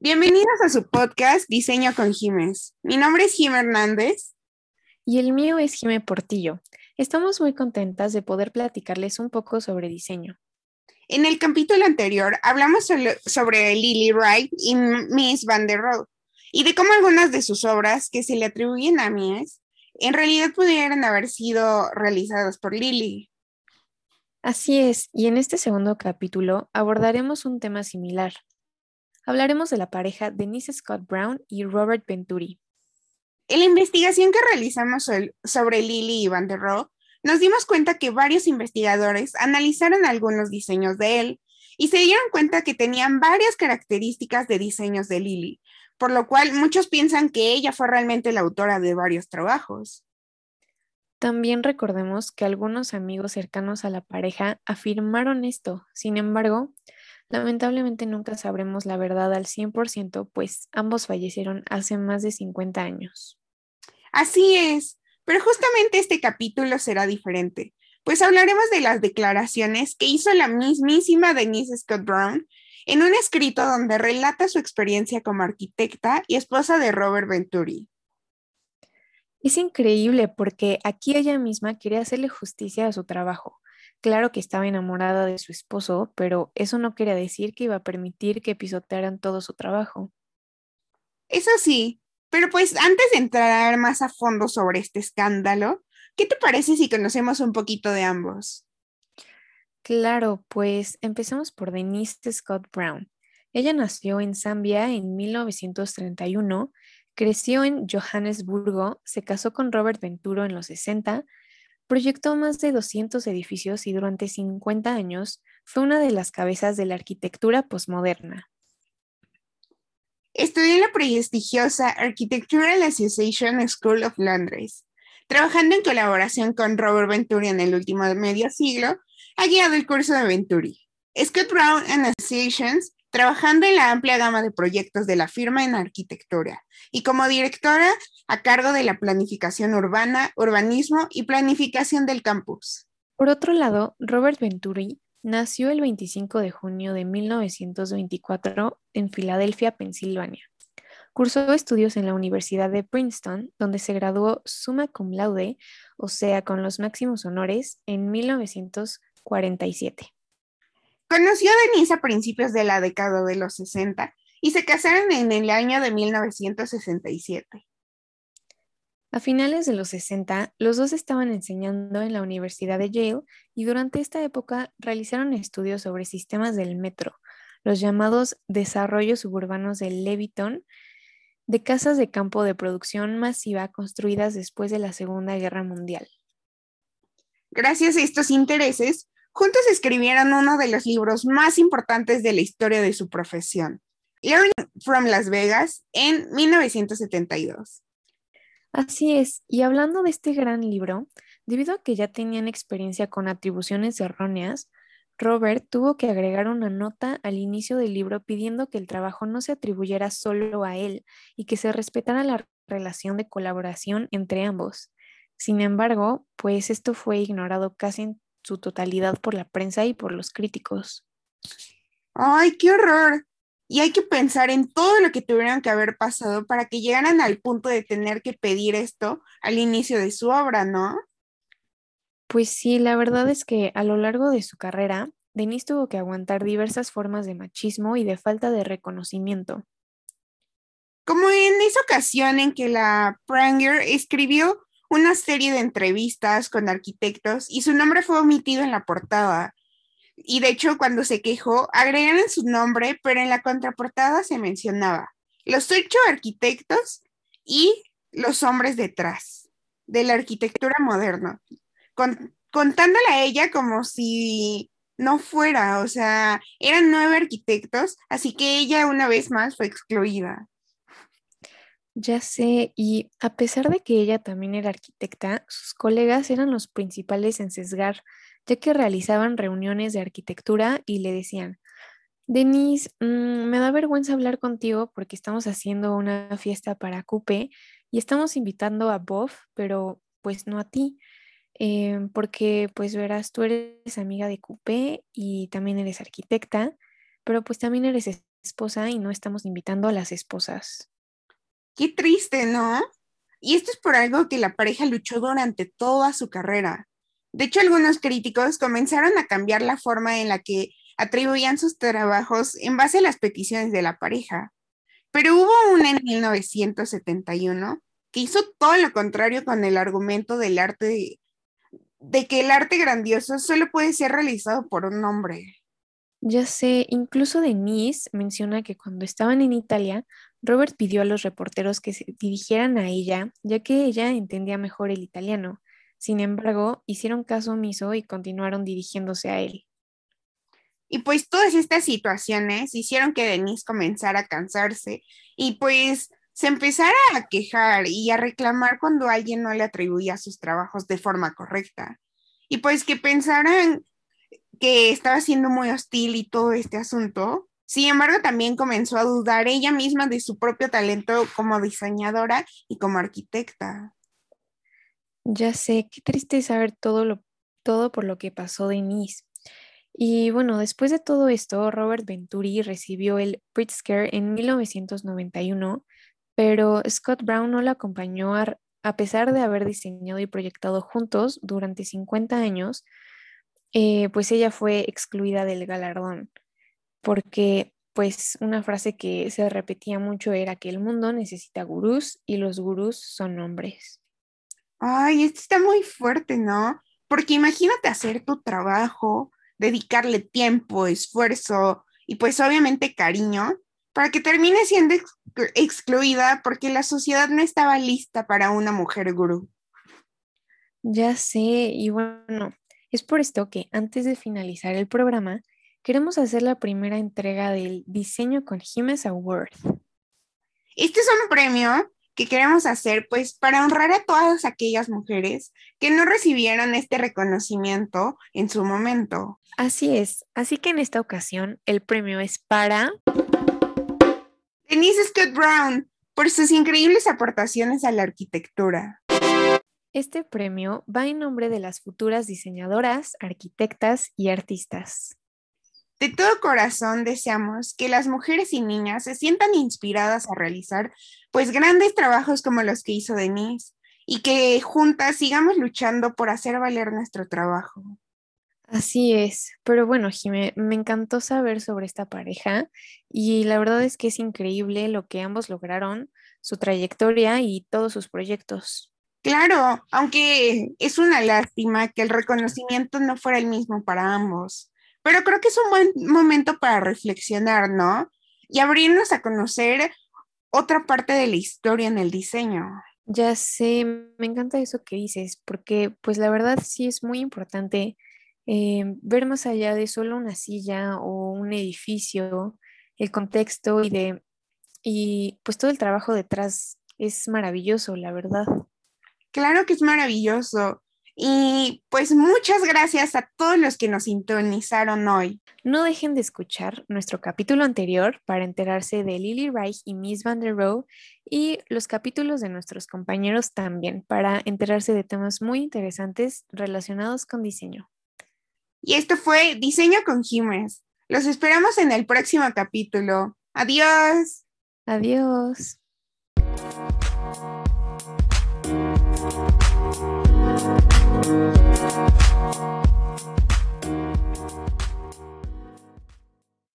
Bienvenidos a su podcast Diseño con Jiménez. Mi nombre es Jim Hernández. Y el mío es Jimé Portillo. Estamos muy contentas de poder platicarles un poco sobre diseño. En el capítulo anterior hablamos sobre Lily Wright y Miss Van der Rohe y de cómo algunas de sus obras que se le atribuyen a Mies en realidad pudieran haber sido realizadas por Lily. Así es, y en este segundo capítulo abordaremos un tema similar. Hablaremos de la pareja Denise Scott Brown y Robert Venturi. En la investigación que realizamos sobre Lily y Van der Rohe, nos dimos cuenta que varios investigadores analizaron algunos diseños de él y se dieron cuenta que tenían varias características de diseños de Lily, por lo cual muchos piensan que ella fue realmente la autora de varios trabajos. También recordemos que algunos amigos cercanos a la pareja afirmaron esto. Sin embargo, lamentablemente nunca sabremos la verdad al 100%, pues ambos fallecieron hace más de 50 años. Así es, pero justamente este capítulo será diferente, pues hablaremos de las declaraciones que hizo la mismísima Denise Scott Brown en un escrito donde relata su experiencia como arquitecta y esposa de Robert Venturi. Es increíble porque aquí ella misma quería hacerle justicia a su trabajo. Claro que estaba enamorada de su esposo, pero eso no quería decir que iba a permitir que pisotearan todo su trabajo. Eso sí, pero pues antes de entrar más a fondo sobre este escándalo, ¿qué te parece si conocemos un poquito de ambos? Claro, pues empecemos por Denise Scott Brown. Ella nació en Zambia en 1931 Creció en Johannesburgo, se casó con Robert Venturo en los 60, proyectó más de 200 edificios y durante 50 años fue una de las cabezas de la arquitectura posmoderna. Estudió en la prestigiosa Architectural Association School of Londres. Trabajando en colaboración con Robert Venturi en el último medio siglo, ha guiado el curso de Venturi. Scott Brown and Associations trabajando en la amplia gama de proyectos de la firma en arquitectura y como directora a cargo de la planificación urbana, urbanismo y planificación del campus. Por otro lado, Robert Venturi nació el 25 de junio de 1924 en Filadelfia, Pensilvania. Cursó estudios en la Universidad de Princeton, donde se graduó summa cum laude, o sea, con los máximos honores, en 1947. Conoció a Denise a principios de la década de los 60 y se casaron en el año de 1967. A finales de los 60, los dos estaban enseñando en la Universidad de Yale y durante esta época realizaron estudios sobre sistemas del metro, los llamados desarrollos suburbanos de Leviton, de casas de campo de producción masiva construidas después de la Segunda Guerra Mundial. Gracias a estos intereses, Juntos escribieron uno de los libros más importantes de la historia de su profesión, Learning from Las Vegas, en 1972. Así es, y hablando de este gran libro, debido a que ya tenían experiencia con atribuciones erróneas, Robert tuvo que agregar una nota al inicio del libro pidiendo que el trabajo no se atribuyera solo a él y que se respetara la relación de colaboración entre ambos. Sin embargo, pues esto fue ignorado casi en su totalidad por la prensa y por los críticos. ¡Ay, qué horror! Y hay que pensar en todo lo que tuvieron que haber pasado para que llegaran al punto de tener que pedir esto al inicio de su obra, ¿no? Pues sí, la verdad es que a lo largo de su carrera, Denise tuvo que aguantar diversas formas de machismo y de falta de reconocimiento. Como en esa ocasión en que la Pranger escribió una serie de entrevistas con arquitectos y su nombre fue omitido en la portada. Y de hecho, cuando se quejó, agregaron su nombre, pero en la contraportada se mencionaba los ocho arquitectos y los hombres detrás de la arquitectura moderna, contándola a ella como si no fuera, o sea, eran nueve arquitectos, así que ella una vez más fue excluida. Ya sé, y a pesar de que ella también era arquitecta, sus colegas eran los principales en sesgar, ya que realizaban reuniones de arquitectura y le decían, Denise, mm, me da vergüenza hablar contigo porque estamos haciendo una fiesta para Coupe y estamos invitando a Bob, pero pues no a ti, em, porque pues verás, tú eres amiga de Coupe y también eres arquitecta, pero pues también eres esposa y no estamos invitando a las esposas. Qué triste, ¿no? Y esto es por algo que la pareja luchó durante toda su carrera. De hecho, algunos críticos comenzaron a cambiar la forma en la que atribuían sus trabajos en base a las peticiones de la pareja. Pero hubo una en 1971 que hizo todo lo contrario con el argumento del arte, de, que el arte grandioso solo puede ser realizado por un hombre. Ya sé, incluso Denise menciona que cuando estaban en Italia, Robert pidió a los reporteros que se dirigieran a ella, ya que ella entendía mejor el italiano. Sin embargo, hicieron caso omiso y continuaron dirigiéndose a él. Y pues todas estas situaciones hicieron que Denise comenzara a cansarse y pues se empezara a quejar y a reclamar cuando alguien no le atribuía sus trabajos de forma correcta. Y pues que pensaran que estaba siendo muy hostil y todo este asunto. Sin embargo, también comenzó a dudar ella misma de su propio talento como diseñadora y como arquitecta. Ya sé, qué triste saber todo, lo, todo por lo que pasó Denise. Y bueno, después de todo esto, Robert Venturi recibió el Pritzker en 1991, pero Scott Brown no la acompañó a, pesar de haber diseñado y proyectado juntos durante 50 años, eh, pues ella fue excluida del galardón, porque pues una frase que se repetía mucho era que el mundo necesita gurús y los gurús son hombres. Ay, esto está muy fuerte, ¿no? Porque imagínate hacer tu trabajo, dedicarle tiempo, esfuerzo y pues obviamente cariño para que termine siendo excluida porque la sociedad no estaba lista para una mujer gurú. Ya sé, y bueno, es por esto que antes de finalizar el programa, queremos hacer la primera entrega del Diseño con Jiménez Award. Este es un premio que queremos hacer pues para honrar a todas aquellas mujeres que no recibieron este reconocimiento en su momento. Así es, así que en esta ocasión el premio es para Denise Scott Brown por sus increíbles aportaciones a la arquitectura. Este premio va en nombre de las futuras diseñadoras, arquitectas y artistas. De todo corazón deseamos que las mujeres y niñas se sientan inspiradas a realizar pues grandes trabajos como los que hizo Denise y que juntas sigamos luchando por hacer valer nuestro trabajo. Así es, pero bueno, Jimé, me encantó saber sobre esta pareja y la verdad es que es increíble lo que ambos lograron, su trayectoria y todos sus proyectos. Claro, aunque es una lástima que el reconocimiento no fuera el mismo para ambos. Pero creo que es un buen momento para reflexionar, ¿no? Y abrirnos a conocer otra parte de la historia en el diseño. Ya sé, me encanta eso que dices, porque pues la verdad sí es muy importante eh, ver más allá de solo una silla o un edificio, el contexto y de y pues todo el trabajo detrás es maravilloso, la verdad. Claro que es maravilloso. Y pues muchas gracias a todos los que nos sintonizaron hoy. No dejen de escuchar nuestro capítulo anterior para enterarse de Lily Reich y Miss Van der Rohe y los capítulos de nuestros compañeros también para enterarse de temas muy interesantes relacionados con diseño. Y esto fue Diseño con Jiménez. Los esperamos en el próximo capítulo. Adiós. Adiós.